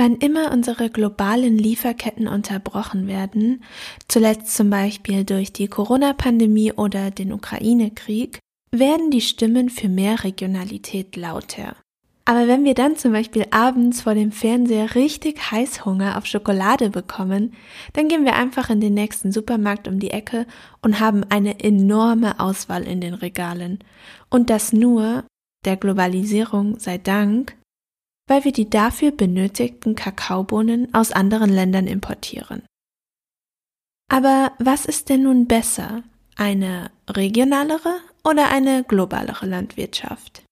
Wann immer unsere globalen Lieferketten unterbrochen werden, zuletzt zum Beispiel durch die Corona-Pandemie oder den Ukraine-Krieg, werden die Stimmen für mehr Regionalität lauter. Aber wenn wir dann zum Beispiel abends vor dem Fernseher richtig Heißhunger auf Schokolade bekommen, dann gehen wir einfach in den nächsten Supermarkt um die Ecke und haben eine enorme Auswahl in den Regalen. Und das nur, der Globalisierung sei Dank, weil wir die dafür benötigten Kakaobohnen aus anderen Ländern importieren. Aber was ist denn nun besser? Eine regionalere oder eine globalere Landwirtschaft?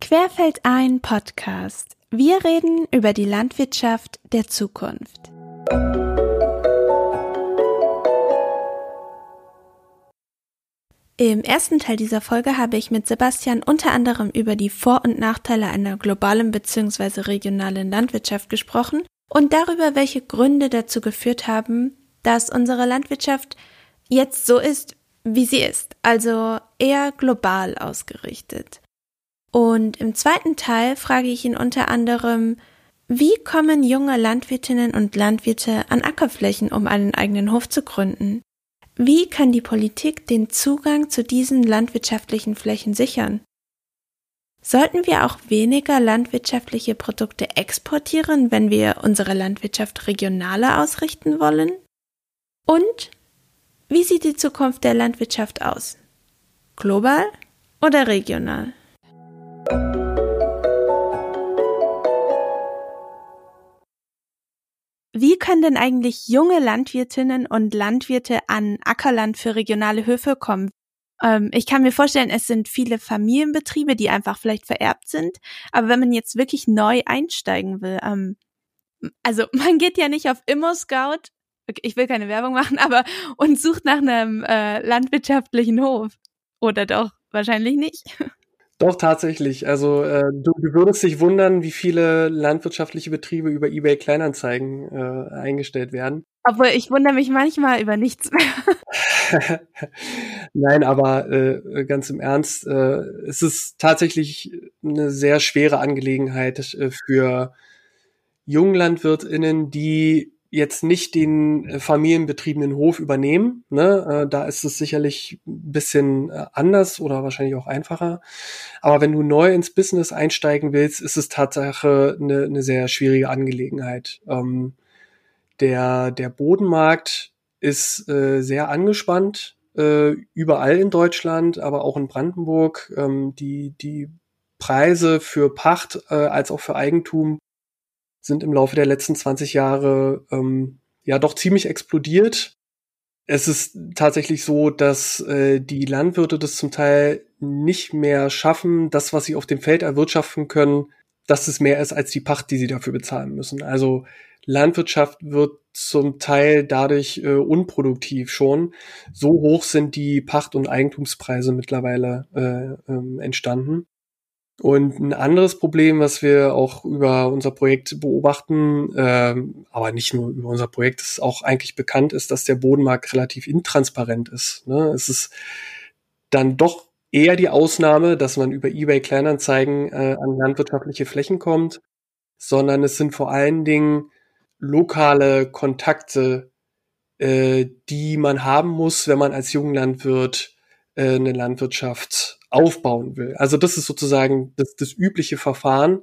Querfeld ein Podcast. Wir reden über die Landwirtschaft der Zukunft. Im ersten Teil dieser Folge habe ich mit Sebastian unter anderem über die Vor- und Nachteile einer globalen bzw. regionalen Landwirtschaft gesprochen und darüber, welche Gründe dazu geführt haben, dass unsere Landwirtschaft jetzt so ist, wie sie ist, also eher global ausgerichtet. Und im zweiten Teil frage ich ihn unter anderem, wie kommen junge Landwirtinnen und Landwirte an Ackerflächen, um einen eigenen Hof zu gründen? Wie kann die Politik den Zugang zu diesen landwirtschaftlichen Flächen sichern? Sollten wir auch weniger landwirtschaftliche Produkte exportieren, wenn wir unsere Landwirtschaft regionaler ausrichten wollen? Und wie sieht die Zukunft der Landwirtschaft aus? Global oder regional? Wie können denn eigentlich junge Landwirtinnen und Landwirte an Ackerland für regionale Höfe kommen? Ähm, ich kann mir vorstellen, es sind viele Familienbetriebe, die einfach vielleicht vererbt sind. Aber wenn man jetzt wirklich neu einsteigen will, ähm, also man geht ja nicht auf Immo-Scout, ich will keine Werbung machen, aber und sucht nach einem äh, landwirtschaftlichen Hof. Oder doch? Wahrscheinlich nicht. Doch, tatsächlich. Also äh, du, du würdest dich wundern, wie viele landwirtschaftliche Betriebe über eBay Kleinanzeigen äh, eingestellt werden. Obwohl ich wundere mich manchmal über nichts mehr. Nein, aber äh, ganz im Ernst, äh, es ist tatsächlich eine sehr schwere Angelegenheit äh, für Junglandwirtinnen, die jetzt nicht den äh, familienbetriebenen Hof übernehmen. Ne? Äh, da ist es sicherlich ein bisschen äh, anders oder wahrscheinlich auch einfacher. Aber wenn du neu ins Business einsteigen willst, ist es Tatsache eine, eine sehr schwierige Angelegenheit. Ähm, der, der Bodenmarkt ist äh, sehr angespannt, äh, überall in Deutschland, aber auch in Brandenburg. Ähm, die, die Preise für Pacht äh, als auch für Eigentum sind im Laufe der letzten 20 Jahre ähm, ja doch ziemlich explodiert. Es ist tatsächlich so, dass äh, die Landwirte das zum Teil nicht mehr schaffen, das, was sie auf dem Feld erwirtschaften können, dass es mehr ist als die Pacht, die sie dafür bezahlen müssen. Also Landwirtschaft wird zum Teil dadurch äh, unproduktiv schon. So hoch sind die Pacht- und Eigentumspreise mittlerweile äh, ähm, entstanden. Und ein anderes Problem, was wir auch über unser Projekt beobachten, ähm, aber nicht nur über unser Projekt, ist auch eigentlich bekannt ist, dass der Bodenmarkt relativ intransparent ist. Ne? Es ist dann doch eher die Ausnahme, dass man über eBay Kleinanzeigen äh, an landwirtschaftliche Flächen kommt, sondern es sind vor allen Dingen lokale Kontakte, äh, die man haben muss, wenn man als Junglandwirt äh, eine Landwirtschaft aufbauen will. Also das ist sozusagen das, das übliche Verfahren.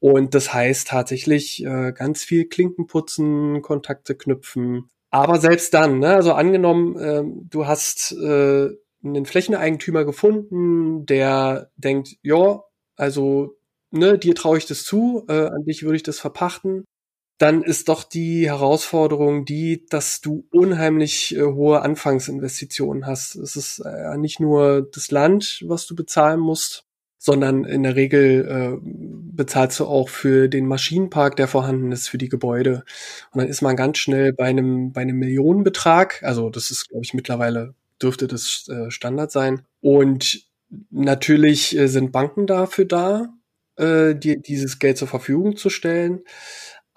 Und das heißt tatsächlich äh, ganz viel Klinken putzen, Kontakte knüpfen. Aber selbst dann, ne, also angenommen, äh, du hast äh, einen Flächeneigentümer gefunden, der denkt, ja, also ne, dir traue ich das zu, äh, an dich würde ich das verpachten dann ist doch die Herausforderung die, dass du unheimlich äh, hohe Anfangsinvestitionen hast. Es ist äh, nicht nur das Land, was du bezahlen musst, sondern in der Regel äh, bezahlst du auch für den Maschinenpark, der vorhanden ist, für die Gebäude. Und dann ist man ganz schnell bei einem, bei einem Millionenbetrag. Also das ist, glaube ich, mittlerweile dürfte das äh, Standard sein. Und natürlich äh, sind Banken dafür da, äh, dir dieses Geld zur Verfügung zu stellen.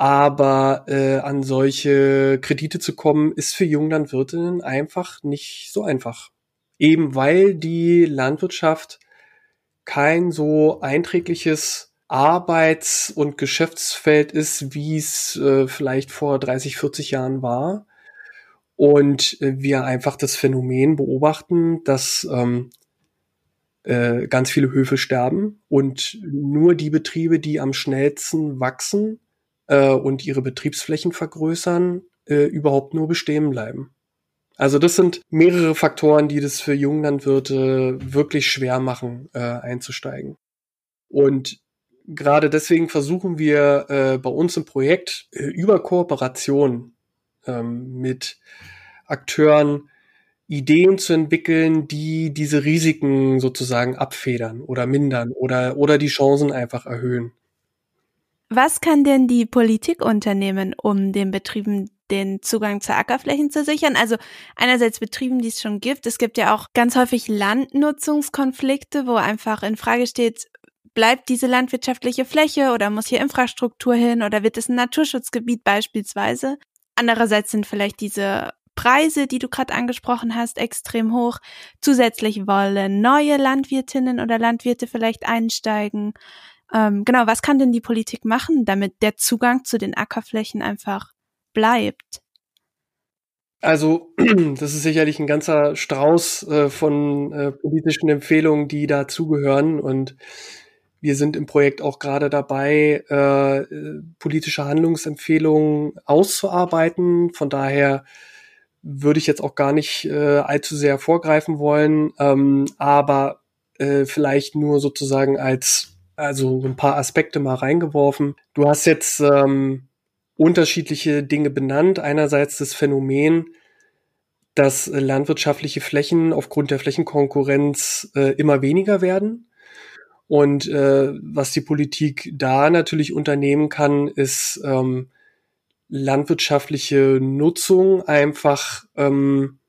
Aber äh, an solche Kredite zu kommen, ist für Junglandwirtinnen einfach nicht so einfach. Eben weil die Landwirtschaft kein so einträgliches Arbeits- und Geschäftsfeld ist, wie es äh, vielleicht vor 30, 40 Jahren war. Und äh, wir einfach das Phänomen beobachten, dass ähm, äh, ganz viele Höfe sterben und nur die Betriebe, die am schnellsten wachsen äh, und ihre Betriebsflächen vergrößern, äh, überhaupt nur bestehen bleiben. Also das sind mehrere Faktoren, die das für Junglandwirte wirklich schwer machen, äh, einzusteigen. Und gerade deswegen versuchen wir äh, bei uns im Projekt äh, über Kooperation ähm, mit Akteuren Ideen zu entwickeln, die diese Risiken sozusagen abfedern oder mindern oder, oder die Chancen einfach erhöhen. Was kann denn die Politik unternehmen, um den Betrieben den Zugang zu Ackerflächen zu sichern? Also einerseits Betrieben, die es schon gibt. Es gibt ja auch ganz häufig Landnutzungskonflikte, wo einfach in Frage steht, bleibt diese landwirtschaftliche Fläche oder muss hier Infrastruktur hin oder wird es ein Naturschutzgebiet beispielsweise? Andererseits sind vielleicht diese Preise, die du gerade angesprochen hast, extrem hoch. Zusätzlich wollen neue Landwirtinnen oder Landwirte vielleicht einsteigen. Ähm, genau, was kann denn die Politik machen, damit der Zugang zu den Ackerflächen einfach bleibt? Also, das ist sicherlich ein ganzer Strauß äh, von äh, politischen Empfehlungen, die dazugehören. Und wir sind im Projekt auch gerade dabei, äh, politische Handlungsempfehlungen auszuarbeiten. Von daher würde ich jetzt auch gar nicht äh, allzu sehr vorgreifen wollen, ähm, aber äh, vielleicht nur sozusagen als also ein paar Aspekte mal reingeworfen. Du hast jetzt ähm, unterschiedliche Dinge benannt. Einerseits das Phänomen, dass äh, landwirtschaftliche Flächen aufgrund der Flächenkonkurrenz äh, immer weniger werden. Und äh, was die Politik da natürlich unternehmen kann, ist ähm, landwirtschaftliche Nutzung einfach ähm,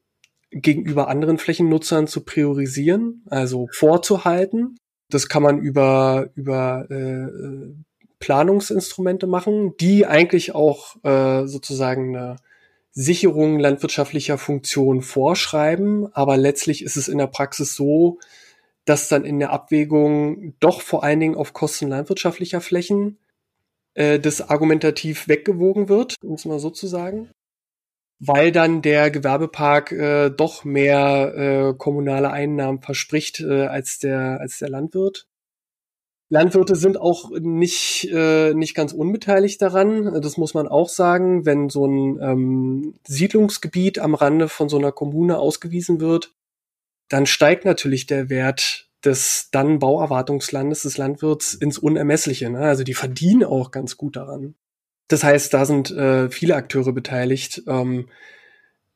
gegenüber anderen Flächennutzern zu priorisieren, also vorzuhalten. Das kann man über, über äh, Planungsinstrumente machen, die eigentlich auch äh, sozusagen eine Sicherung landwirtschaftlicher Funktion vorschreiben. Aber letztlich ist es in der Praxis so, dass dann in der Abwägung doch vor allen Dingen auf Kosten landwirtschaftlicher Flächen äh, das argumentativ weggewogen wird, um es mal so zu sagen weil dann der Gewerbepark äh, doch mehr äh, kommunale Einnahmen verspricht äh, als der als der Landwirt. Landwirte sind auch nicht äh, nicht ganz unbeteiligt daran. Das muss man auch sagen, wenn so ein ähm, Siedlungsgebiet am Rande von so einer Kommune ausgewiesen wird, dann steigt natürlich der Wert des dann Bauerwartungslandes des Landwirts ins Unermessliche. Ne? Also die verdienen auch ganz gut daran. Das heißt, da sind äh, viele Akteure beteiligt, ähm,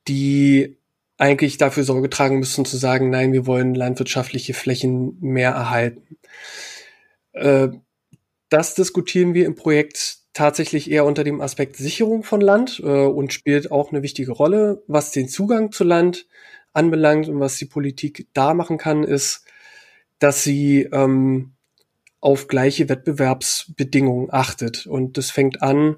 die eigentlich dafür Sorge tragen müssen zu sagen, nein, wir wollen landwirtschaftliche Flächen mehr erhalten. Äh, das diskutieren wir im Projekt tatsächlich eher unter dem Aspekt Sicherung von Land äh, und spielt auch eine wichtige Rolle. Was den Zugang zu Land anbelangt und was die Politik da machen kann, ist, dass sie ähm, auf gleiche Wettbewerbsbedingungen achtet. Und das fängt an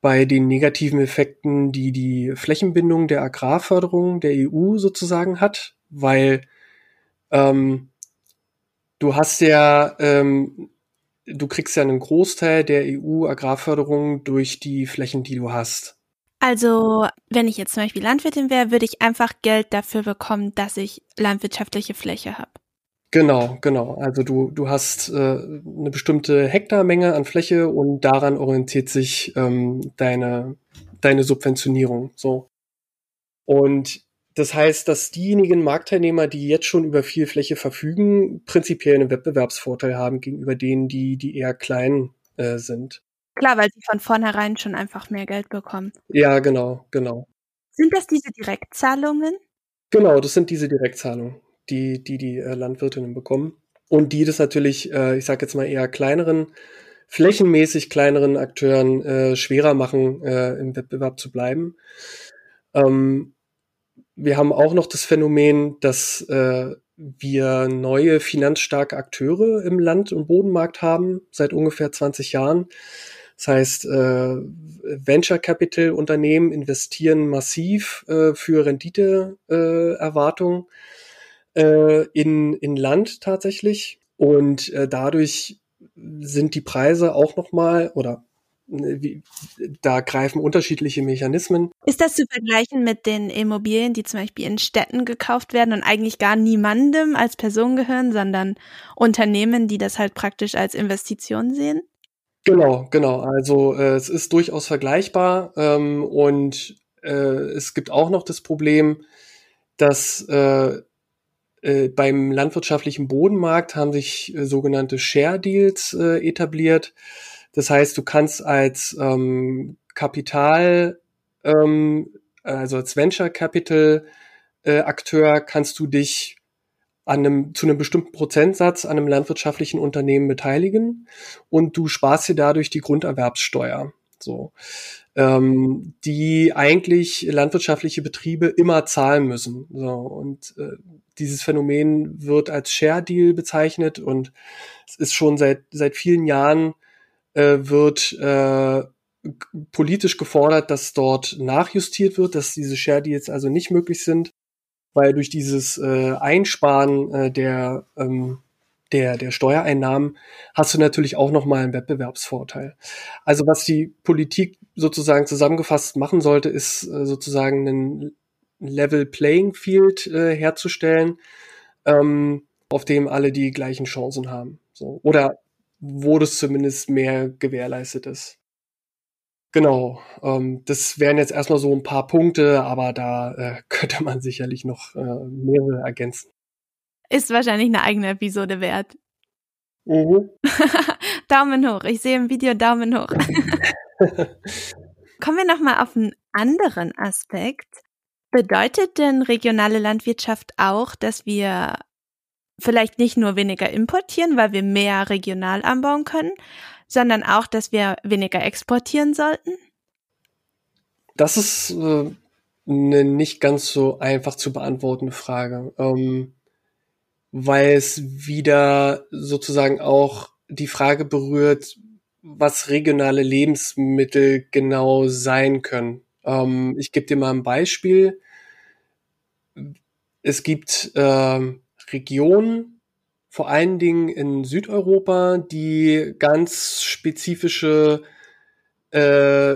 bei den negativen Effekten, die die Flächenbindung der Agrarförderung der EU sozusagen hat, weil ähm, du hast ja, ähm, du kriegst ja einen Großteil der EU-Agrarförderung durch die Flächen, die du hast. Also, wenn ich jetzt zum Beispiel Landwirtin wäre, würde ich einfach Geld dafür bekommen, dass ich landwirtschaftliche Fläche habe. Genau, genau. Also du, du hast äh, eine bestimmte Hektarmenge an Fläche und daran orientiert sich ähm, deine, deine Subventionierung. So. Und das heißt, dass diejenigen Marktteilnehmer, die jetzt schon über viel Fläche verfügen, prinzipiell einen Wettbewerbsvorteil haben gegenüber denen, die, die eher klein äh, sind. Klar, weil sie von vornherein schon einfach mehr Geld bekommen. Ja, genau, genau. Sind das diese Direktzahlungen? Genau, das sind diese Direktzahlungen die die, die äh, Landwirtinnen bekommen. Und die das natürlich, äh, ich sage jetzt mal eher kleineren, flächenmäßig kleineren Akteuren äh, schwerer machen, äh, im Wettbewerb zu bleiben. Ähm, wir haben auch noch das Phänomen, dass äh, wir neue finanzstarke Akteure im Land- und Bodenmarkt haben, seit ungefähr 20 Jahren. Das heißt, äh, Venture Capital Unternehmen investieren massiv äh, für Renditeerwartungen. Äh, äh, in, in Land tatsächlich. Und äh, dadurch sind die Preise auch nochmal oder äh, wie, da greifen unterschiedliche Mechanismen. Ist das zu vergleichen mit den Immobilien, die zum Beispiel in Städten gekauft werden und eigentlich gar niemandem als Person gehören, sondern Unternehmen, die das halt praktisch als Investition sehen? Genau, genau. Also äh, es ist durchaus vergleichbar ähm, und äh, es gibt auch noch das Problem, dass äh, äh, beim landwirtschaftlichen Bodenmarkt haben sich äh, sogenannte Share Deals äh, etabliert. Das heißt, du kannst als ähm, Kapital, ähm, also als Venture Capital äh, Akteur, kannst du dich an einem, zu einem bestimmten Prozentsatz an einem landwirtschaftlichen Unternehmen beteiligen und du sparst dir dadurch die Grunderwerbssteuer. So, ähm, die eigentlich landwirtschaftliche Betriebe immer zahlen müssen. So, und äh, dieses Phänomen wird als Share Deal bezeichnet und es ist schon seit, seit vielen Jahren äh, wird äh, politisch gefordert, dass dort nachjustiert wird, dass diese Share Deals also nicht möglich sind, weil durch dieses äh, Einsparen äh, der ähm, der, der Steuereinnahmen hast du natürlich auch nochmal einen Wettbewerbsvorteil. Also was die Politik sozusagen zusammengefasst machen sollte, ist äh, sozusagen einen Level Playing Field äh, herzustellen, ähm, auf dem alle die gleichen Chancen haben. So. Oder wo das zumindest mehr gewährleistet ist. Genau, ähm, das wären jetzt erstmal so ein paar Punkte, aber da äh, könnte man sicherlich noch äh, mehrere ergänzen. Ist wahrscheinlich eine eigene Episode wert. Mhm. Daumen hoch. Ich sehe im Video Daumen hoch. Kommen wir nochmal auf einen anderen Aspekt. Bedeutet denn regionale Landwirtschaft auch, dass wir vielleicht nicht nur weniger importieren, weil wir mehr regional anbauen können, sondern auch, dass wir weniger exportieren sollten? Das ist äh, eine nicht ganz so einfach zu beantwortende Frage, ähm, weil es wieder sozusagen auch die Frage berührt, was regionale Lebensmittel genau sein können. Ähm, ich gebe dir mal ein Beispiel. Es gibt äh, Regionen, vor allen Dingen in Südeuropa, die ganz spezifische äh,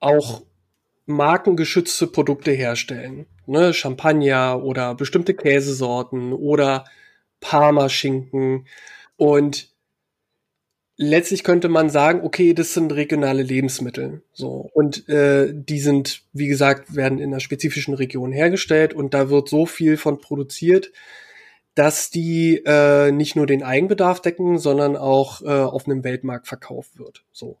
auch markengeschützte Produkte herstellen. Ne? Champagner oder bestimmte Käsesorten oder Parmaschinken. Und letztlich könnte man sagen, okay, das sind regionale Lebensmittel. So. Und äh, die sind, wie gesagt, werden in einer spezifischen Region hergestellt und da wird so viel von produziert, dass die äh, nicht nur den Eigenbedarf decken, sondern auch äh, auf einem Weltmarkt verkauft wird. So.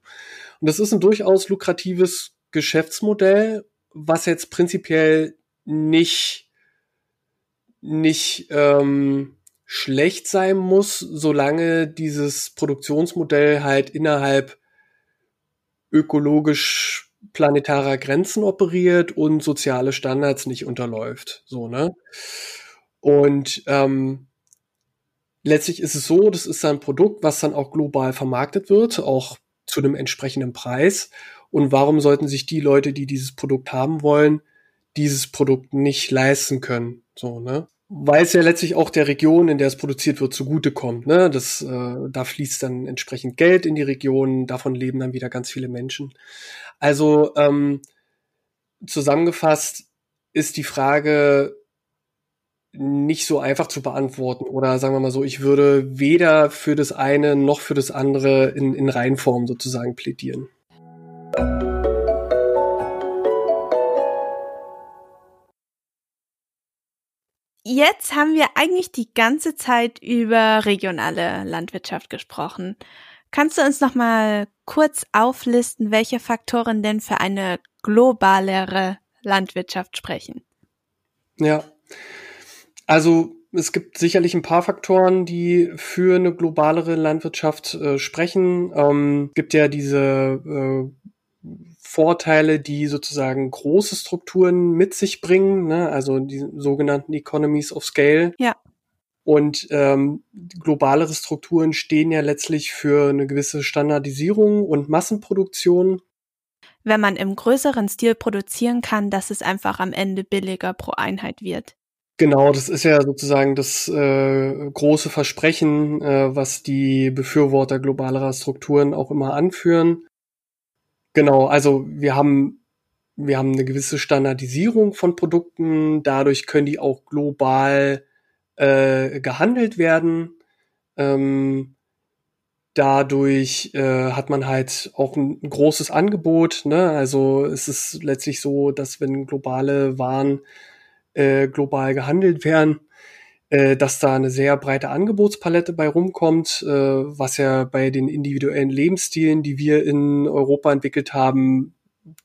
Und das ist ein durchaus lukratives Geschäftsmodell, was jetzt prinzipiell nicht nicht ähm, schlecht sein muss, solange dieses Produktionsmodell halt innerhalb ökologisch planetarer Grenzen operiert und soziale Standards nicht unterläuft. So, ne? Und ähm, letztlich ist es so, das ist ein Produkt, was dann auch global vermarktet wird, auch zu einem entsprechenden Preis. Und warum sollten sich die Leute, die dieses Produkt haben wollen, dieses Produkt nicht leisten können? So, ne? Weil es ja letztlich auch der Region, in der es produziert wird, zugutekommt. Ne? Das, äh, da fließt dann entsprechend Geld in die Region, davon leben dann wieder ganz viele Menschen. Also ähm, zusammengefasst ist die Frage nicht so einfach zu beantworten. Oder sagen wir mal so, ich würde weder für das eine noch für das andere in, in Reihenform sozusagen plädieren. Jetzt haben wir eigentlich die ganze Zeit über regionale Landwirtschaft gesprochen. Kannst du uns noch mal kurz auflisten, welche Faktoren denn für eine globalere Landwirtschaft sprechen? Ja, also es gibt sicherlich ein paar Faktoren, die für eine globalere Landwirtschaft äh, sprechen. Ähm, gibt ja diese äh, Vorteile, die sozusagen große Strukturen mit sich bringen, ne? also die sogenannten Economies of Scale. Ja. Und ähm, globalere Strukturen stehen ja letztlich für eine gewisse Standardisierung und Massenproduktion. Wenn man im größeren Stil produzieren kann, dass es einfach am Ende billiger pro Einheit wird. Genau, das ist ja sozusagen das äh, große Versprechen, äh, was die Befürworter globalerer Strukturen auch immer anführen. Genau, also wir haben wir haben eine gewisse Standardisierung von Produkten, dadurch können die auch global äh, gehandelt werden. Ähm, dadurch äh, hat man halt auch ein, ein großes Angebot. Ne? Also es ist letztlich so, dass wenn globale Waren äh, global gehandelt werden, äh, dass da eine sehr breite Angebotspalette bei rumkommt, äh, was ja bei den individuellen Lebensstilen, die wir in Europa entwickelt haben,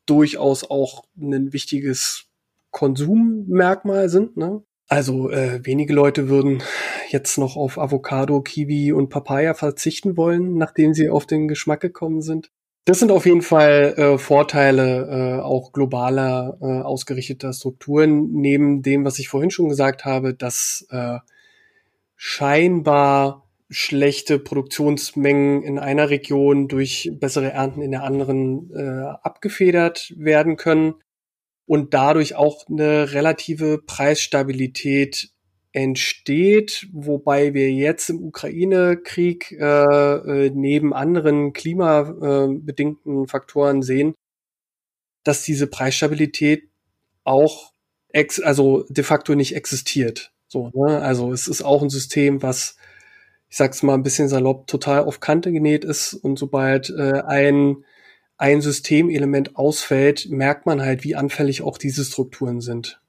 durchaus auch ein wichtiges Konsummerkmal sind. Ne? Also äh, wenige Leute würden jetzt noch auf Avocado, Kiwi und Papaya verzichten wollen, nachdem sie auf den Geschmack gekommen sind. Das sind auf jeden Fall äh, Vorteile äh, auch globaler äh, ausgerichteter Strukturen, neben dem, was ich vorhin schon gesagt habe, dass äh, scheinbar schlechte Produktionsmengen in einer Region durch bessere Ernten in der anderen äh, abgefedert werden können und dadurch auch eine relative Preisstabilität entsteht, wobei wir jetzt im Ukraine-Krieg äh, äh, neben anderen klimabedingten äh, Faktoren sehen, dass diese Preisstabilität auch ex also de facto nicht existiert. So, ne? Also es ist auch ein System, was, ich sag's mal ein bisschen salopp, total auf Kante genäht ist und sobald äh, ein ein Systemelement ausfällt, merkt man halt, wie anfällig auch diese Strukturen sind.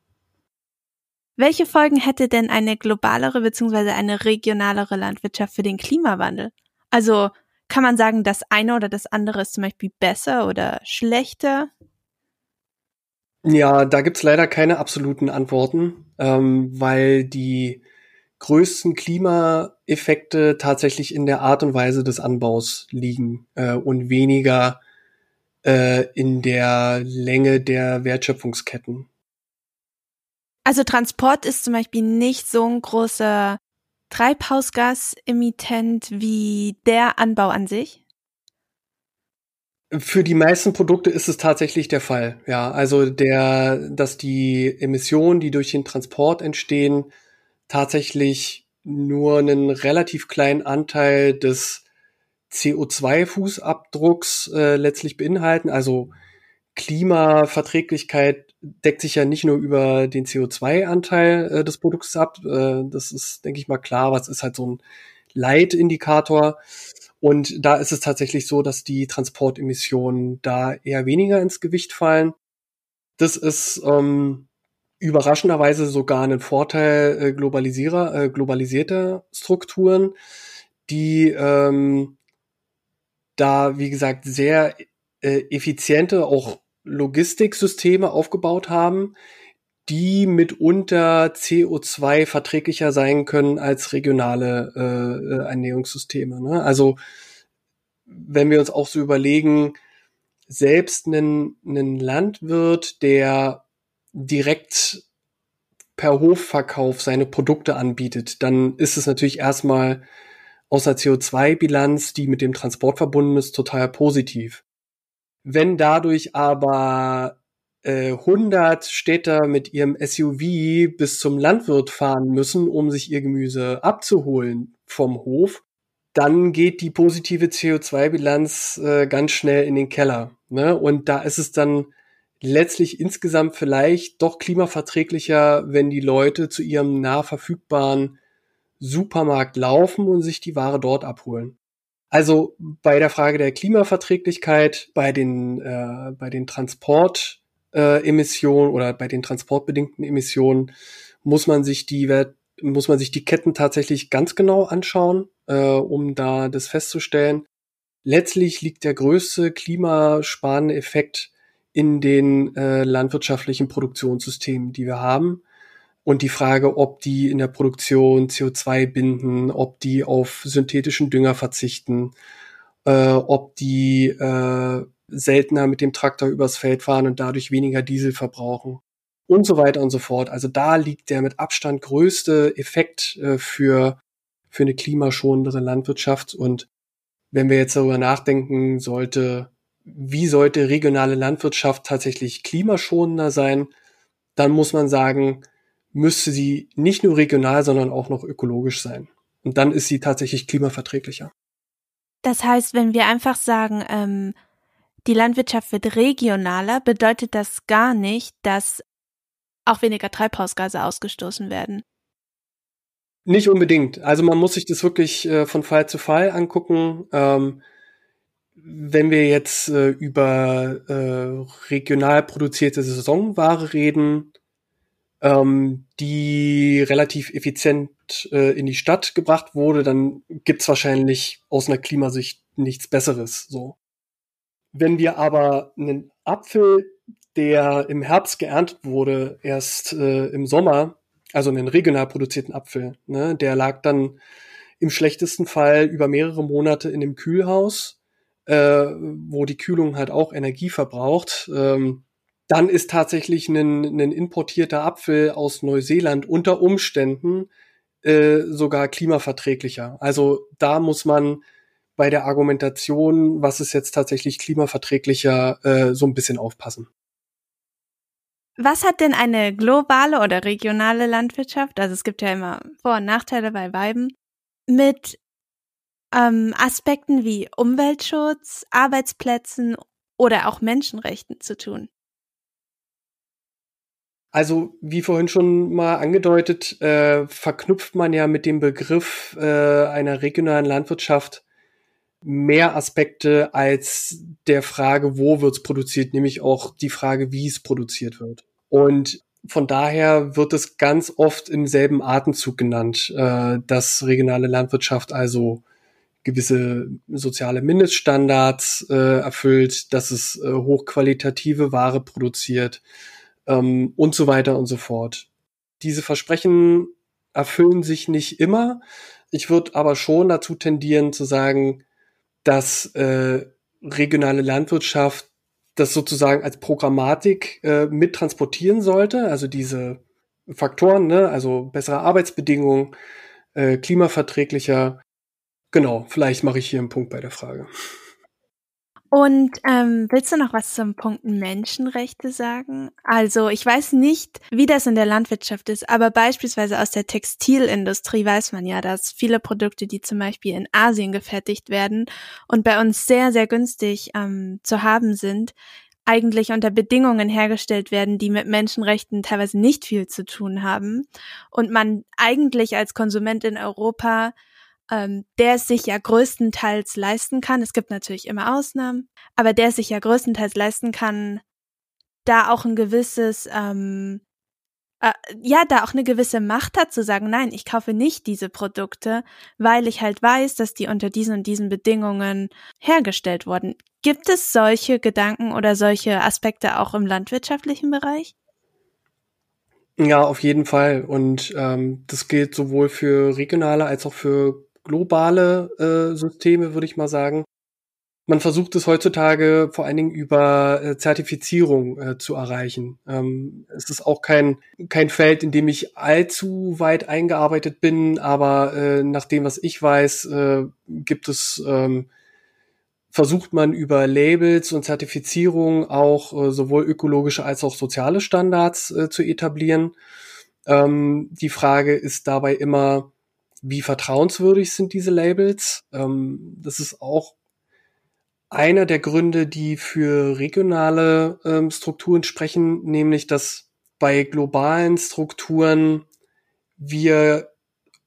Welche Folgen hätte denn eine globalere bzw. eine regionalere Landwirtschaft für den Klimawandel? Also kann man sagen, das eine oder das andere ist zum Beispiel besser oder schlechter? Ja, da gibt's leider keine absoluten Antworten, ähm, weil die größten Klimaeffekte tatsächlich in der Art und Weise des Anbaus liegen äh, und weniger äh, in der Länge der Wertschöpfungsketten. Also Transport ist zum Beispiel nicht so ein großer Treibhausgasemittent wie der Anbau an sich? Für die meisten Produkte ist es tatsächlich der Fall. Ja, also der, dass die Emissionen, die durch den Transport entstehen, tatsächlich nur einen relativ kleinen Anteil des CO2-Fußabdrucks äh, letztlich beinhalten. Also Klimaverträglichkeit deckt sich ja nicht nur über den CO2-Anteil äh, des Produkts ab. Äh, das ist, denke ich mal, klar, was ist halt so ein Leitindikator. Und da ist es tatsächlich so, dass die Transportemissionen da eher weniger ins Gewicht fallen. Das ist ähm, überraschenderweise sogar ein Vorteil äh, globalisierer, äh, globalisierter Strukturen, die ähm, da, wie gesagt, sehr äh, effiziente, auch Logistiksysteme aufgebaut haben, die mitunter CO2 verträglicher sein können als regionale äh, äh, Ernährungssysteme. Ne? Also wenn wir uns auch so überlegen, selbst einen, einen Landwirt, der direkt per Hofverkauf seine Produkte anbietet, dann ist es natürlich erstmal außer CO2-Bilanz, die mit dem Transport verbunden ist, total positiv. Wenn dadurch aber äh, 100 Städter mit ihrem SUV bis zum Landwirt fahren müssen, um sich ihr Gemüse abzuholen vom Hof, dann geht die positive CO2-Bilanz äh, ganz schnell in den Keller. Ne? Und da ist es dann letztlich insgesamt vielleicht doch klimaverträglicher, wenn die Leute zu ihrem nah verfügbaren Supermarkt laufen und sich die Ware dort abholen. Also bei der Frage der Klimaverträglichkeit, bei den, äh, bei den Transportemissionen äh, oder bei den transportbedingten Emissionen muss man sich die muss man sich die Ketten tatsächlich ganz genau anschauen, äh, um da das festzustellen. Letztlich liegt der größte klimasparende Effekt in den äh, landwirtschaftlichen Produktionssystemen, die wir haben und die Frage, ob die in der Produktion CO2 binden, ob die auf synthetischen Dünger verzichten, äh, ob die äh, seltener mit dem Traktor übers Feld fahren und dadurch weniger Diesel verbrauchen und so weiter und so fort. Also da liegt der mit Abstand größte Effekt äh, für, für eine klimaschonendere Landwirtschaft. Und wenn wir jetzt darüber nachdenken, sollte, wie sollte regionale Landwirtschaft tatsächlich klimaschonender sein, dann muss man sagen, müsste sie nicht nur regional, sondern auch noch ökologisch sein. Und dann ist sie tatsächlich klimaverträglicher. Das heißt, wenn wir einfach sagen, ähm, die Landwirtschaft wird regionaler, bedeutet das gar nicht, dass auch weniger Treibhausgase ausgestoßen werden. Nicht unbedingt. Also man muss sich das wirklich äh, von Fall zu Fall angucken. Ähm, wenn wir jetzt äh, über äh, regional produzierte Saisonware reden, ähm, die relativ effizient äh, in die Stadt gebracht wurde, dann gibt's wahrscheinlich aus einer Klimasicht nichts Besseres. So. Wenn wir aber einen Apfel, der im Herbst geerntet wurde, erst äh, im Sommer, also einen regional produzierten Apfel, ne, der lag dann im schlechtesten Fall über mehrere Monate in dem Kühlhaus, äh, wo die Kühlung halt auch Energie verbraucht. Ähm, dann ist tatsächlich ein, ein importierter Apfel aus Neuseeland unter Umständen äh, sogar klimaverträglicher. Also da muss man bei der Argumentation, was ist jetzt tatsächlich klimaverträglicher, äh, so ein bisschen aufpassen. Was hat denn eine globale oder regionale Landwirtschaft, also es gibt ja immer Vor- und Nachteile bei Weiben, mit ähm, Aspekten wie Umweltschutz, Arbeitsplätzen oder auch Menschenrechten zu tun? Also, wie vorhin schon mal angedeutet, äh, verknüpft man ja mit dem Begriff äh, einer regionalen Landwirtschaft mehr Aspekte als der Frage, wo wird's produziert, nämlich auch die Frage, wie es produziert wird. Und von daher wird es ganz oft im selben Atemzug genannt, äh, dass regionale Landwirtschaft also gewisse soziale Mindeststandards äh, erfüllt, dass es äh, hochqualitative Ware produziert, ähm, und so weiter und so fort. Diese Versprechen erfüllen sich nicht immer. Ich würde aber schon dazu tendieren zu sagen, dass äh, regionale Landwirtschaft das sozusagen als Programmatik äh, mittransportieren sollte, also diese Faktoren, ne, also bessere Arbeitsbedingungen, äh, klimaverträglicher. Genau, vielleicht mache ich hier einen Punkt bei der Frage. Und ähm, willst du noch was zum Punkt Menschenrechte sagen? Also ich weiß nicht, wie das in der Landwirtschaft ist, aber beispielsweise aus der Textilindustrie weiß man ja, dass viele Produkte, die zum Beispiel in Asien gefertigt werden und bei uns sehr, sehr günstig ähm, zu haben sind, eigentlich unter Bedingungen hergestellt werden, die mit Menschenrechten teilweise nicht viel zu tun haben. Und man eigentlich als Konsument in Europa ähm, der es sich ja größtenteils leisten kann. Es gibt natürlich immer Ausnahmen, aber der es sich ja größtenteils leisten kann, da auch ein gewisses, ähm, äh, ja, da auch eine gewisse Macht hat zu sagen, nein, ich kaufe nicht diese Produkte, weil ich halt weiß, dass die unter diesen und diesen Bedingungen hergestellt wurden. Gibt es solche Gedanken oder solche Aspekte auch im landwirtschaftlichen Bereich? Ja, auf jeden Fall. Und ähm, das gilt sowohl für regionale als auch für globale äh, Systeme, würde ich mal sagen. Man versucht es heutzutage vor allen Dingen über äh, Zertifizierung äh, zu erreichen. Ähm, es ist auch kein, kein Feld, in dem ich allzu weit eingearbeitet bin, aber äh, nach dem, was ich weiß, äh, gibt es, ähm, versucht man über Labels und Zertifizierung auch äh, sowohl ökologische als auch soziale Standards äh, zu etablieren. Ähm, die Frage ist dabei immer, wie vertrauenswürdig sind diese Labels. Ähm, das ist auch einer der Gründe, die für regionale ähm, Strukturen sprechen, nämlich dass bei globalen Strukturen wir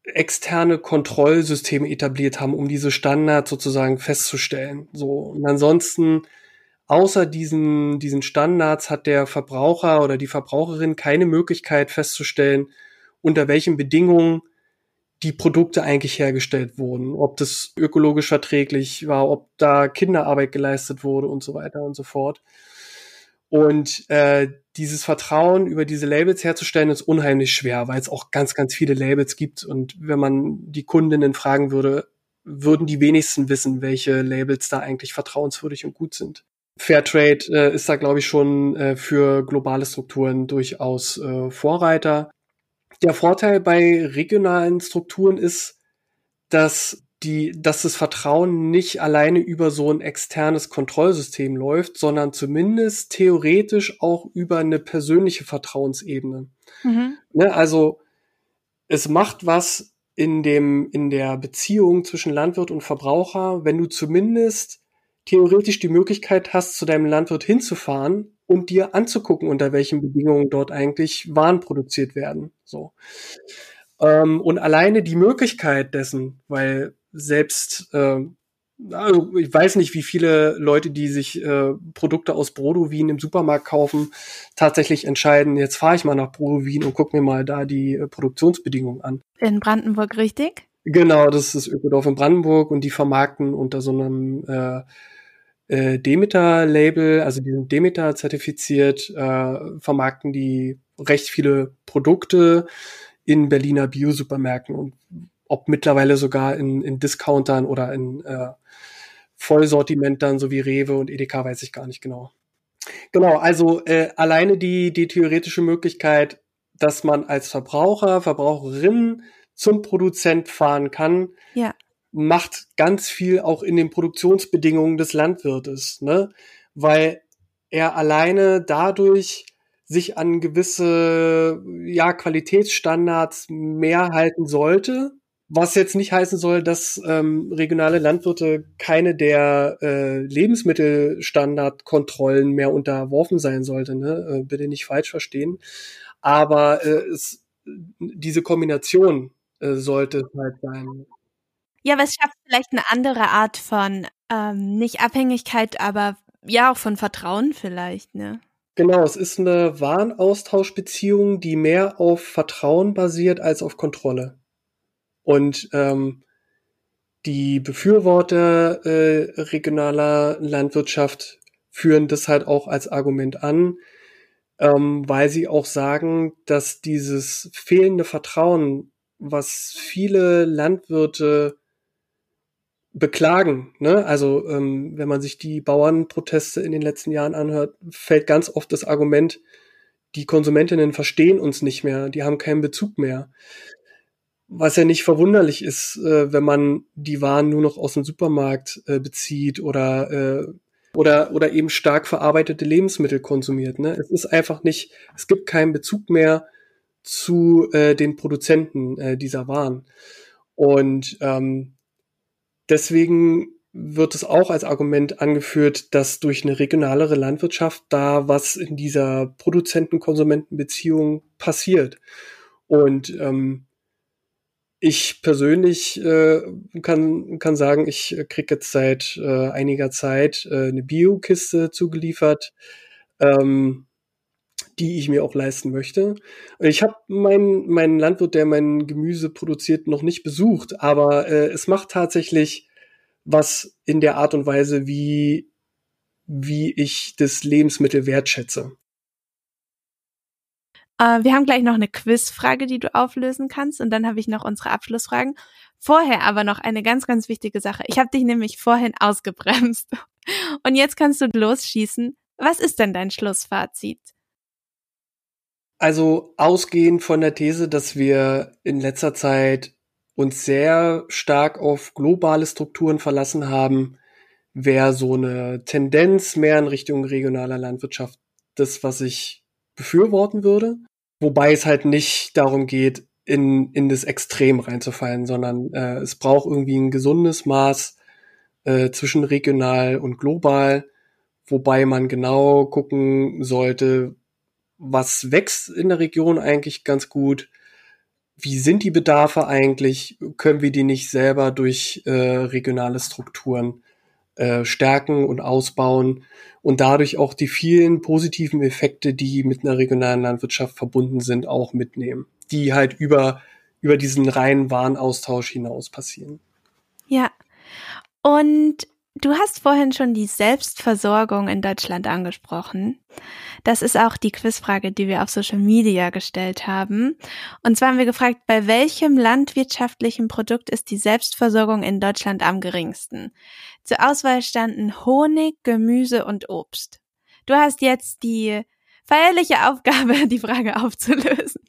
externe Kontrollsysteme etabliert haben, um diese Standards sozusagen festzustellen. So und ansonsten außer diesen diesen Standards hat der Verbraucher oder die Verbraucherin keine Möglichkeit festzustellen, unter welchen Bedingungen die Produkte eigentlich hergestellt wurden, ob das ökologisch verträglich war, ob da Kinderarbeit geleistet wurde und so weiter und so fort. Und äh, dieses Vertrauen über diese Labels herzustellen, ist unheimlich schwer, weil es auch ganz, ganz viele Labels gibt. Und wenn man die Kundinnen fragen würde, würden die wenigsten wissen, welche Labels da eigentlich vertrauenswürdig und gut sind. Fairtrade äh, ist da, glaube ich, schon äh, für globale Strukturen durchaus äh, Vorreiter. Der Vorteil bei regionalen Strukturen ist, dass die, dass das Vertrauen nicht alleine über so ein externes Kontrollsystem läuft, sondern zumindest theoretisch auch über eine persönliche Vertrauensebene. Mhm. Ne, also es macht was in dem, in der Beziehung zwischen Landwirt und Verbraucher, wenn du zumindest theoretisch die Möglichkeit hast, zu deinem Landwirt hinzufahren und dir anzugucken, unter welchen Bedingungen dort eigentlich Waren produziert werden. So. Ähm, und alleine die Möglichkeit dessen, weil selbst äh, also ich weiß nicht, wie viele Leute, die sich äh, Produkte aus Brodowin im Supermarkt kaufen, tatsächlich entscheiden, jetzt fahre ich mal nach Brodowin und gucke mir mal da die äh, Produktionsbedingungen an. In Brandenburg, richtig? Genau, das ist das Ökodorf in Brandenburg und die vermarkten unter so einem äh, äh, Demeter-Label, also die sind Demeter zertifiziert, äh, vermarkten die recht viele Produkte in Berliner Bio-Supermärkten und ob mittlerweile sogar in, in Discountern oder in äh, Vollsortimentern, so wie Rewe und Edeka, weiß ich gar nicht genau. Genau, also äh, alleine die, die theoretische Möglichkeit, dass man als Verbraucher, Verbraucherin zum Produzent fahren kann, ja. Macht ganz viel auch in den Produktionsbedingungen des Landwirtes, ne? Weil er alleine dadurch sich an gewisse ja, Qualitätsstandards mehr halten sollte, was jetzt nicht heißen soll, dass ähm, regionale Landwirte keine der äh, Lebensmittelstandardkontrollen mehr unterworfen sein sollte. Ne? Äh, bitte nicht falsch verstehen. Aber äh, es, diese Kombination äh, sollte halt sein. Ja, aber es schafft vielleicht eine andere Art von ähm, nicht Abhängigkeit, aber ja auch von Vertrauen vielleicht, ne? Genau, es ist eine Warenaustauschbeziehung, die mehr auf Vertrauen basiert als auf Kontrolle. Und ähm, die Befürworter äh, regionaler Landwirtschaft führen das halt auch als Argument an, ähm, weil sie auch sagen, dass dieses fehlende Vertrauen, was viele Landwirte beklagen, ne? also ähm, wenn man sich die Bauernproteste in den letzten Jahren anhört, fällt ganz oft das Argument, die Konsumentinnen verstehen uns nicht mehr, die haben keinen Bezug mehr. Was ja nicht verwunderlich ist, äh, wenn man die Waren nur noch aus dem Supermarkt äh, bezieht oder äh, oder oder eben stark verarbeitete Lebensmittel konsumiert. Ne? Es ist einfach nicht, es gibt keinen Bezug mehr zu äh, den Produzenten äh, dieser Waren. Und ähm, deswegen wird es auch als Argument angeführt, dass durch eine regionalere Landwirtschaft da was in dieser Produzenten-Konsumenten-Beziehung passiert. Und ähm, ich persönlich äh, kann, kann sagen, ich krieg jetzt seit äh, einiger Zeit äh, eine Bio-Kiste zugeliefert, ähm, die ich mir auch leisten möchte. Ich habe meinen mein Landwirt, der mein Gemüse produziert, noch nicht besucht, aber äh, es macht tatsächlich was in der Art und Weise, wie, wie ich das Lebensmittel wertschätze. Äh, wir haben gleich noch eine Quizfrage, die du auflösen kannst und dann habe ich noch unsere Abschlussfragen. Vorher aber noch eine ganz, ganz wichtige Sache. Ich habe dich nämlich vorhin ausgebremst und jetzt kannst du losschießen. Was ist denn dein Schlussfazit? Also ausgehend von der These, dass wir in letzter Zeit uns sehr stark auf globale Strukturen verlassen haben, wäre so eine Tendenz mehr in Richtung regionaler Landwirtschaft das, was ich befürworten würde. Wobei es halt nicht darum geht, in, in das Extrem reinzufallen, sondern äh, es braucht irgendwie ein gesundes Maß äh, zwischen regional und global, wobei man genau gucken sollte, was wächst in der Region eigentlich ganz gut, wie sind die Bedarfe eigentlich, können wir die nicht selber durch äh, regionale Strukturen äh, stärken und ausbauen und dadurch auch die vielen positiven Effekte, die mit einer regionalen Landwirtschaft verbunden sind, auch mitnehmen, die halt über, über diesen reinen Warenaustausch hinaus passieren. Ja. Und Du hast vorhin schon die Selbstversorgung in Deutschland angesprochen. Das ist auch die Quizfrage, die wir auf Social Media gestellt haben. Und zwar haben wir gefragt, bei welchem landwirtschaftlichen Produkt ist die Selbstversorgung in Deutschland am geringsten? Zur Auswahl standen Honig, Gemüse und Obst. Du hast jetzt die feierliche Aufgabe, die Frage aufzulösen.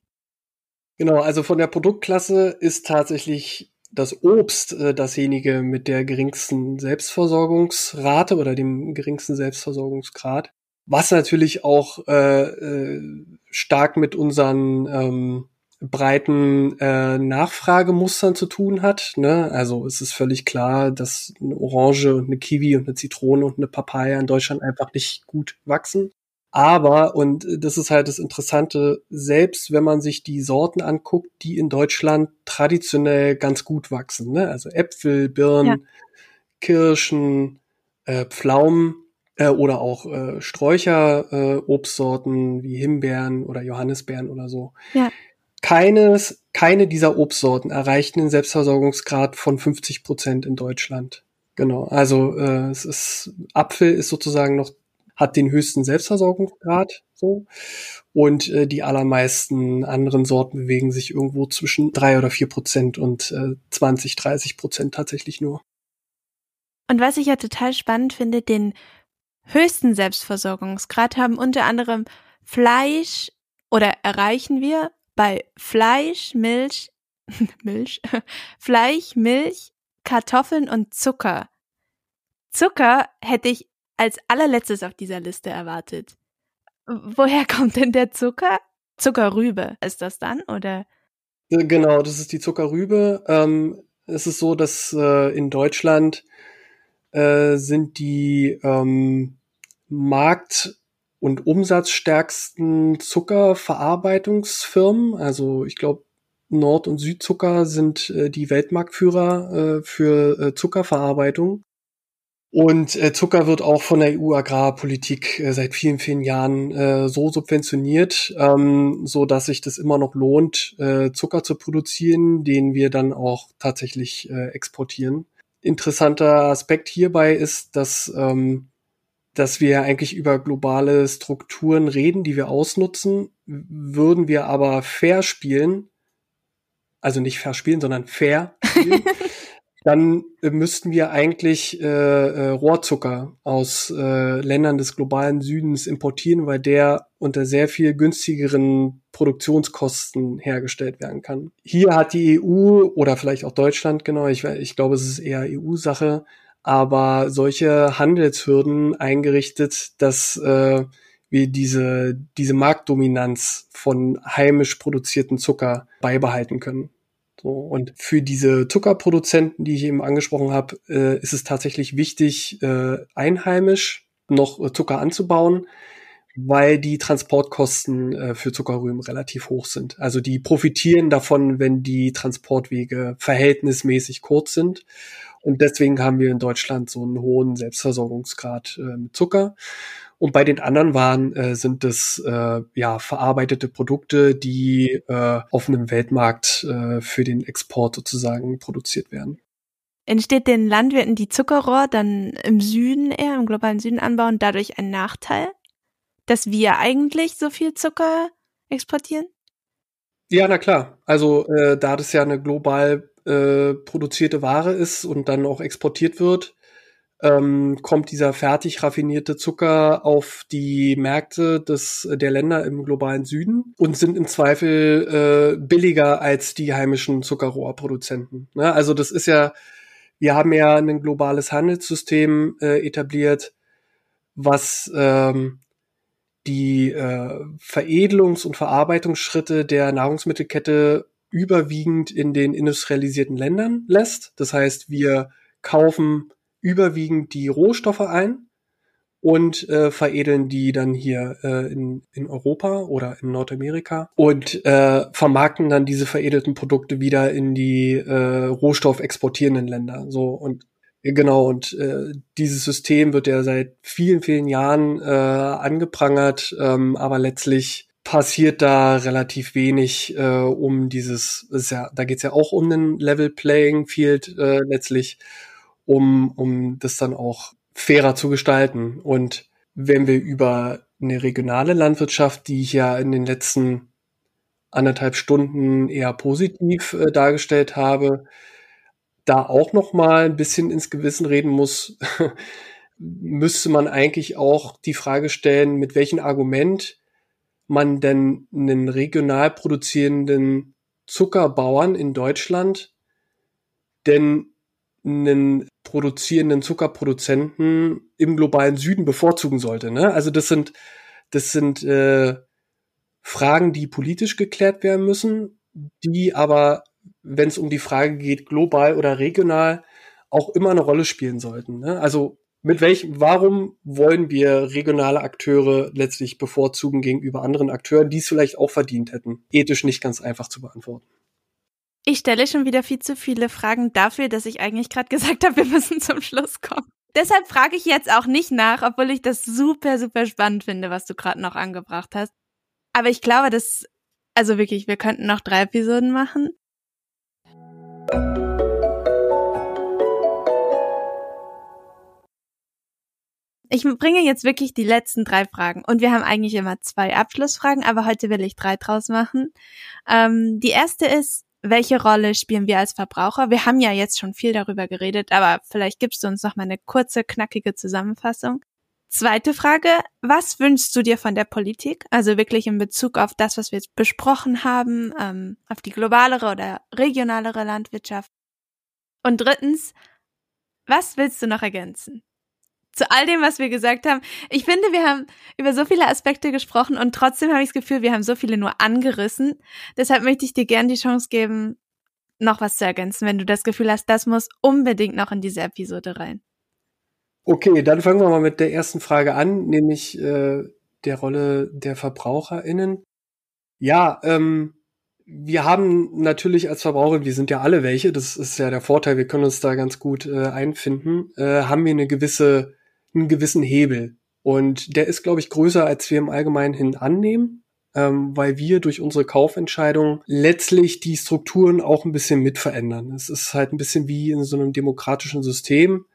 Genau, also von der Produktklasse ist tatsächlich das Obst äh, dasjenige mit der geringsten Selbstversorgungsrate oder dem geringsten Selbstversorgungsgrad, was natürlich auch äh, äh, stark mit unseren ähm, breiten äh, Nachfragemustern zu tun hat. Ne? Also es ist völlig klar, dass eine Orange und eine Kiwi und eine Zitrone und eine Papaya in Deutschland einfach nicht gut wachsen. Aber, und das ist halt das Interessante, selbst wenn man sich die Sorten anguckt, die in Deutschland traditionell ganz gut wachsen, ne? also Äpfel, Birnen, ja. Kirschen, äh, Pflaumen äh, oder auch äh, Sträucher, äh, Obstsorten wie Himbeeren oder Johannisbeeren oder so. Ja. Keines, keine dieser Obstsorten erreichten den Selbstversorgungsgrad von 50 Prozent in Deutschland. Genau, also äh, es ist Apfel ist sozusagen noch hat den höchsten Selbstversorgungsgrad so und äh, die allermeisten anderen Sorten bewegen sich irgendwo zwischen drei oder vier Prozent und äh, 20, 30 Prozent tatsächlich nur. Und was ich ja total spannend finde, den höchsten Selbstversorgungsgrad haben unter anderem Fleisch oder erreichen wir bei Fleisch, Milch, Milch, Fleisch, Milch, Kartoffeln und Zucker. Zucker hätte ich als allerletztes auf dieser Liste erwartet. Woher kommt denn der Zucker? Zuckerrübe ist das dann, oder? Genau, das ist die Zuckerrübe. Ähm, es ist so, dass äh, in Deutschland äh, sind die ähm, Markt- und umsatzstärksten Zuckerverarbeitungsfirmen. Also ich glaube, Nord- und Südzucker sind äh, die Weltmarktführer äh, für äh, Zuckerverarbeitung. Und äh, Zucker wird auch von der EU-Agrarpolitik äh, seit vielen, vielen Jahren äh, so subventioniert, ähm, so dass sich das immer noch lohnt, äh, Zucker zu produzieren, den wir dann auch tatsächlich äh, exportieren. Interessanter Aspekt hierbei ist, dass ähm, dass wir eigentlich über globale Strukturen reden, die wir ausnutzen, würden wir aber fair spielen, also nicht fair spielen, sondern fair spielen, dann äh, müssten wir eigentlich äh, äh, Rohrzucker aus äh, Ländern des globalen Südens importieren, weil der unter sehr viel günstigeren Produktionskosten hergestellt werden kann. Hier hat die EU oder vielleicht auch Deutschland, genau, ich, ich glaube, es ist eher EU-Sache, aber solche Handelshürden eingerichtet, dass äh, wir diese, diese Marktdominanz von heimisch produzierten Zucker beibehalten können. So, und für diese Zuckerproduzenten, die ich eben angesprochen habe, äh, ist es tatsächlich wichtig, äh, einheimisch noch äh, Zucker anzubauen, weil die Transportkosten äh, für Zuckerrüben relativ hoch sind. Also die profitieren davon, wenn die Transportwege verhältnismäßig kurz sind. Und deswegen haben wir in Deutschland so einen hohen Selbstversorgungsgrad äh, mit Zucker. Und bei den anderen Waren äh, sind es äh, ja verarbeitete Produkte, die äh, auf einem Weltmarkt äh, für den Export sozusagen produziert werden. Entsteht den Landwirten, die Zuckerrohr dann im Süden eher, im globalen Süden anbauen, dadurch ein Nachteil, dass wir eigentlich so viel Zucker exportieren? Ja, na klar. Also äh, da das ja eine global äh, produzierte Ware ist und dann auch exportiert wird, ähm, kommt dieser fertig raffinierte Zucker auf die Märkte des, der Länder im globalen Süden und sind im Zweifel äh, billiger als die heimischen Zuckerrohrproduzenten. Ne? Also das ist ja, wir haben ja ein globales Handelssystem äh, etabliert, was ähm, die äh, Veredelungs- und Verarbeitungsschritte der Nahrungsmittelkette überwiegend in den industrialisierten Ländern lässt. Das heißt, wir kaufen überwiegend die Rohstoffe ein und äh, veredeln die dann hier äh, in, in Europa oder in Nordamerika und äh, vermarkten dann diese veredelten Produkte wieder in die äh, rohstoffexportierenden Länder. So und genau und äh, dieses System wird ja seit vielen vielen Jahren äh, angeprangert, ähm, aber letztlich passiert da relativ wenig äh, um dieses, ist ja, da geht's ja auch um den Level Playing Field äh, letztlich um, um das dann auch fairer zu gestalten. Und wenn wir über eine regionale Landwirtschaft, die ich ja in den letzten anderthalb Stunden eher positiv äh, dargestellt habe, da auch noch mal ein bisschen ins Gewissen reden muss, müsste man eigentlich auch die Frage stellen, mit welchem Argument man denn einen regional produzierenden Zuckerbauern in Deutschland denn einen produzierenden Zuckerproduzenten im globalen Süden bevorzugen sollte. Ne? Also das sind, das sind äh, Fragen, die politisch geklärt werden müssen, die aber, wenn es um die Frage geht, global oder regional, auch immer eine Rolle spielen sollten. Ne? Also mit welchem, warum wollen wir regionale Akteure letztlich bevorzugen gegenüber anderen Akteuren, die es vielleicht auch verdient hätten? Ethisch nicht ganz einfach zu beantworten. Ich stelle schon wieder viel zu viele Fragen dafür, dass ich eigentlich gerade gesagt habe, wir müssen zum Schluss kommen. Deshalb frage ich jetzt auch nicht nach, obwohl ich das super, super spannend finde, was du gerade noch angebracht hast. Aber ich glaube, dass, also wirklich, wir könnten noch drei Episoden machen. Ich bringe jetzt wirklich die letzten drei Fragen. Und wir haben eigentlich immer zwei Abschlussfragen, aber heute will ich drei draus machen. Ähm, die erste ist, welche Rolle spielen wir als Verbraucher? Wir haben ja jetzt schon viel darüber geredet, aber vielleicht gibst du uns noch mal eine kurze, knackige Zusammenfassung. Zweite Frage, was wünschst du dir von der Politik? Also wirklich in Bezug auf das, was wir jetzt besprochen haben, ähm, auf die globalere oder regionalere Landwirtschaft. Und drittens, was willst du noch ergänzen? Zu all dem, was wir gesagt haben. Ich finde, wir haben über so viele Aspekte gesprochen und trotzdem habe ich das Gefühl, wir haben so viele nur angerissen. Deshalb möchte ich dir gerne die Chance geben, noch was zu ergänzen, wenn du das Gefühl hast, das muss unbedingt noch in diese Episode rein. Okay, dann fangen wir mal mit der ersten Frage an, nämlich äh, der Rolle der VerbraucherInnen. Ja, ähm, wir haben natürlich als Verbraucher, wir sind ja alle welche, das ist ja der Vorteil, wir können uns da ganz gut äh, einfinden, äh, haben wir eine gewisse einen gewissen Hebel. Und der ist, glaube ich, größer, als wir im Allgemeinen hin annehmen, ähm, weil wir durch unsere Kaufentscheidung letztlich die Strukturen auch ein bisschen mit verändern. Es ist halt ein bisschen wie in so einem demokratischen System,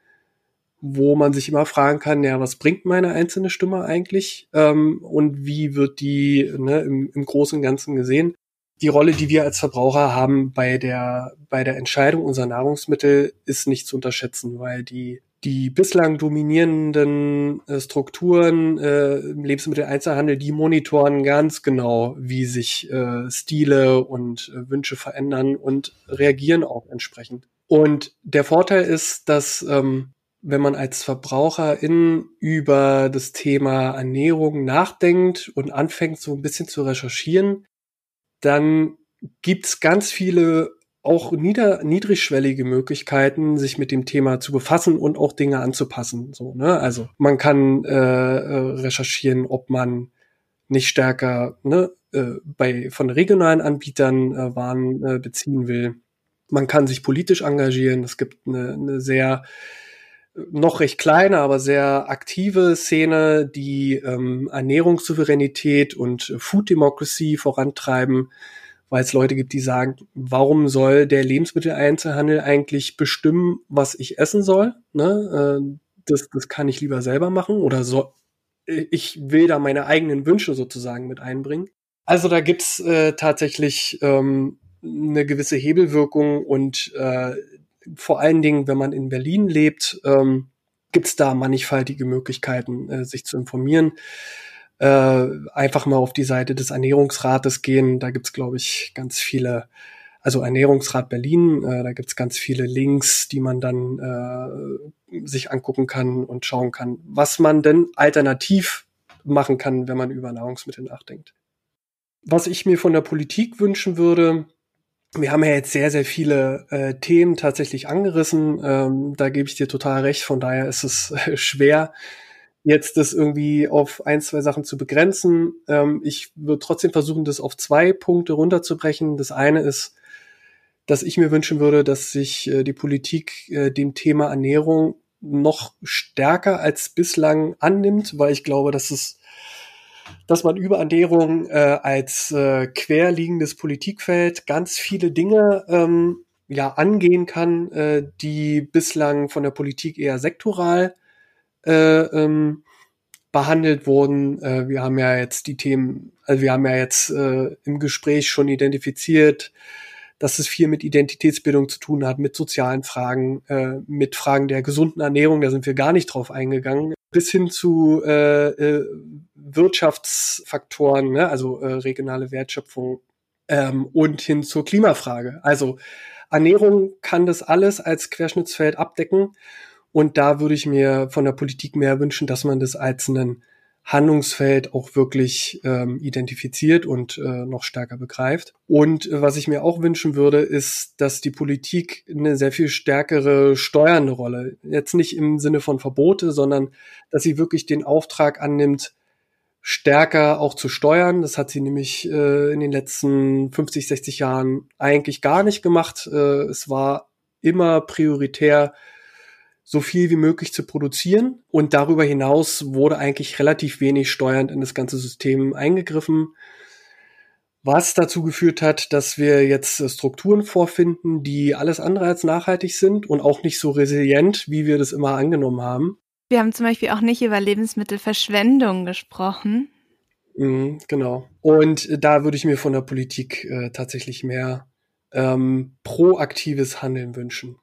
wo man sich immer fragen kann, ja, was bringt meine einzelne Stimme eigentlich ähm, und wie wird die ne, im, im Großen und Ganzen gesehen? Die Rolle, die wir als Verbraucher haben bei der, bei der Entscheidung unserer Nahrungsmittel, ist nicht zu unterschätzen, weil die die bislang dominierenden äh, Strukturen äh, im Lebensmitteleinzelhandel, die monitoren ganz genau, wie sich äh, Stile und äh, Wünsche verändern und reagieren auch entsprechend. Und der Vorteil ist, dass ähm, wenn man als Verbraucherin über das Thema Ernährung nachdenkt und anfängt so ein bisschen zu recherchieren, dann gibt's ganz viele auch nieder, niedrigschwellige Möglichkeiten, sich mit dem Thema zu befassen und auch Dinge anzupassen. So, ne? Also man kann äh, äh, recherchieren, ob man nicht stärker ne, äh, bei von regionalen Anbietern äh, Waren äh, beziehen will. Man kann sich politisch engagieren. Es gibt eine, eine sehr noch recht kleine, aber sehr aktive Szene, die ähm, Ernährungssouveränität und Food Democracy vorantreiben weil es Leute gibt, die sagen, warum soll der Lebensmitteleinzelhandel eigentlich bestimmen, was ich essen soll? Ne? Äh, das, das kann ich lieber selber machen oder so. Ich will da meine eigenen Wünsche sozusagen mit einbringen. Also da gibt's äh, tatsächlich ähm, eine gewisse Hebelwirkung und äh, vor allen Dingen, wenn man in Berlin lebt, ähm, gibt's da mannigfaltige Möglichkeiten, äh, sich zu informieren äh, einfach mal auf die Seite des Ernährungsrates gehen. Da gibt's glaube ich, ganz viele, also Ernährungsrat Berlin, äh, da gibt's ganz viele Links, die man dann äh, sich angucken kann und schauen kann, was man denn alternativ machen kann, wenn man über Nahrungsmittel nachdenkt. Was ich mir von der Politik wünschen würde, wir haben ja jetzt sehr, sehr viele äh, Themen tatsächlich angerissen. Ähm, da gebe ich dir total recht. Von daher ist es äh, schwer, jetzt das irgendwie auf ein, zwei Sachen zu begrenzen. Ähm, ich würde trotzdem versuchen, das auf zwei Punkte runterzubrechen. Das eine ist, dass ich mir wünschen würde, dass sich äh, die Politik äh, dem Thema Ernährung noch stärker als bislang annimmt, weil ich glaube, dass es dass man über Ernährung äh, als äh, querliegendes Politikfeld ganz viele Dinge ähm, ja angehen kann, äh, die bislang von der Politik eher sektoral äh, ähm, behandelt wurden. Äh, wir haben ja jetzt die Themen, also wir haben ja jetzt äh, im Gespräch schon identifiziert, dass es viel mit Identitätsbildung zu tun hat, mit sozialen Fragen, äh, mit Fragen der gesunden Ernährung, da sind wir gar nicht drauf eingegangen, bis hin zu äh, äh, Wirtschaftsfaktoren, ne? also äh, regionale Wertschöpfung ähm, und hin zur Klimafrage. Also Ernährung kann das alles als Querschnittsfeld abdecken. Und da würde ich mir von der Politik mehr wünschen, dass man das als einen Handlungsfeld auch wirklich ähm, identifiziert und äh, noch stärker begreift. Und äh, was ich mir auch wünschen würde, ist, dass die Politik eine sehr viel stärkere steuernde Rolle, jetzt nicht im Sinne von Verbote, sondern dass sie wirklich den Auftrag annimmt, stärker auch zu steuern. Das hat sie nämlich äh, in den letzten 50, 60 Jahren eigentlich gar nicht gemacht. Äh, es war immer prioritär, so viel wie möglich zu produzieren. Und darüber hinaus wurde eigentlich relativ wenig steuernd in das ganze System eingegriffen. Was dazu geführt hat, dass wir jetzt Strukturen vorfinden, die alles andere als nachhaltig sind und auch nicht so resilient, wie wir das immer angenommen haben. Wir haben zum Beispiel auch nicht über Lebensmittelverschwendung gesprochen. Mhm, genau. Und da würde ich mir von der Politik äh, tatsächlich mehr ähm, proaktives Handeln wünschen.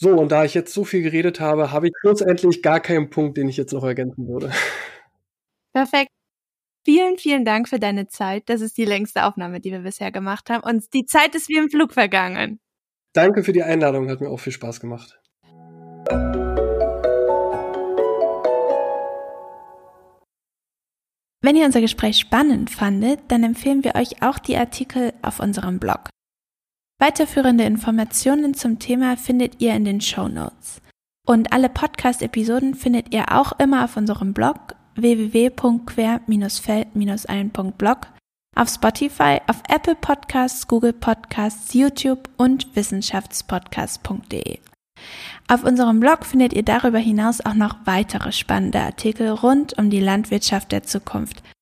So, und da ich jetzt so viel geredet habe, habe ich schlussendlich gar keinen Punkt, den ich jetzt noch ergänzen würde. Perfekt. Vielen, vielen Dank für deine Zeit. Das ist die längste Aufnahme, die wir bisher gemacht haben. Und die Zeit ist wie im Flug vergangen. Danke für die Einladung, hat mir auch viel Spaß gemacht. Wenn ihr unser Gespräch spannend fandet, dann empfehlen wir euch auch die Artikel auf unserem Blog. Weiterführende Informationen zum Thema findet ihr in den Show Notes. Und alle Podcast-Episoden findet ihr auch immer auf unserem Blog www.quer-feld-ein.blog, auf Spotify, auf Apple Podcasts, Google Podcasts, YouTube und wissenschaftspodcast.de. Auf unserem Blog findet ihr darüber hinaus auch noch weitere spannende Artikel rund um die Landwirtschaft der Zukunft –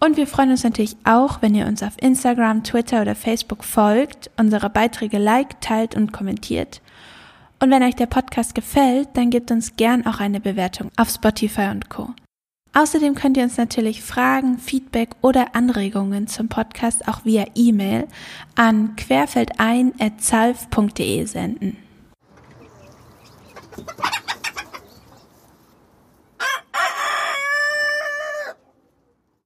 und wir freuen uns natürlich auch, wenn ihr uns auf Instagram, Twitter oder Facebook folgt, unsere Beiträge liked, teilt und kommentiert. Und wenn euch der Podcast gefällt, dann gebt uns gern auch eine Bewertung auf Spotify und Co. Außerdem könnt ihr uns natürlich Fragen, Feedback oder Anregungen zum Podcast auch via E-Mail an querfeldein.zalf.de senden.